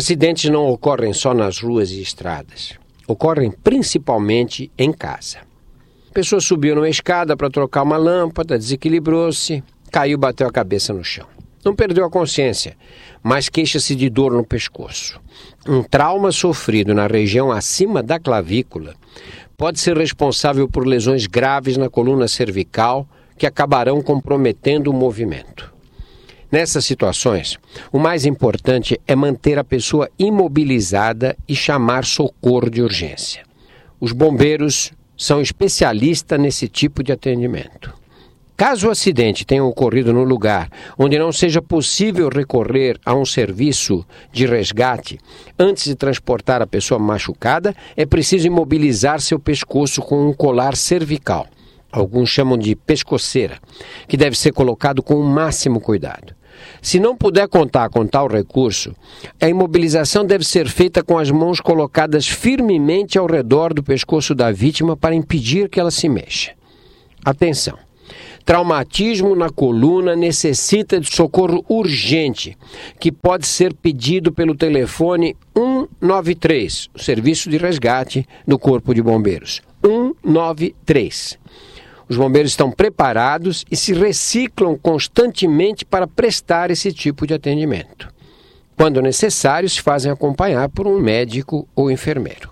Acidentes não ocorrem só nas ruas e estradas, ocorrem principalmente em casa. A pessoa subiu numa escada para trocar uma lâmpada, desequilibrou-se, caiu e bateu a cabeça no chão. Não perdeu a consciência, mas queixa-se de dor no pescoço. Um trauma sofrido na região acima da clavícula pode ser responsável por lesões graves na coluna cervical que acabarão comprometendo o movimento. Nessas situações, o mais importante é manter a pessoa imobilizada e chamar socorro de urgência. Os bombeiros são especialistas nesse tipo de atendimento. Caso o acidente tenha ocorrido no lugar onde não seja possível recorrer a um serviço de resgate, antes de transportar a pessoa machucada, é preciso imobilizar seu pescoço com um colar cervical. Alguns chamam de pescoceira, que deve ser colocado com o máximo cuidado. Se não puder contar com tal recurso, a imobilização deve ser feita com as mãos colocadas firmemente ao redor do pescoço da vítima para impedir que ela se mexa. Atenção! Traumatismo na coluna necessita de socorro urgente, que pode ser pedido pelo telefone 193, o serviço de resgate do Corpo de Bombeiros. 193. Os bombeiros estão preparados e se reciclam constantemente para prestar esse tipo de atendimento. Quando necessário, se fazem acompanhar por um médico ou enfermeiro.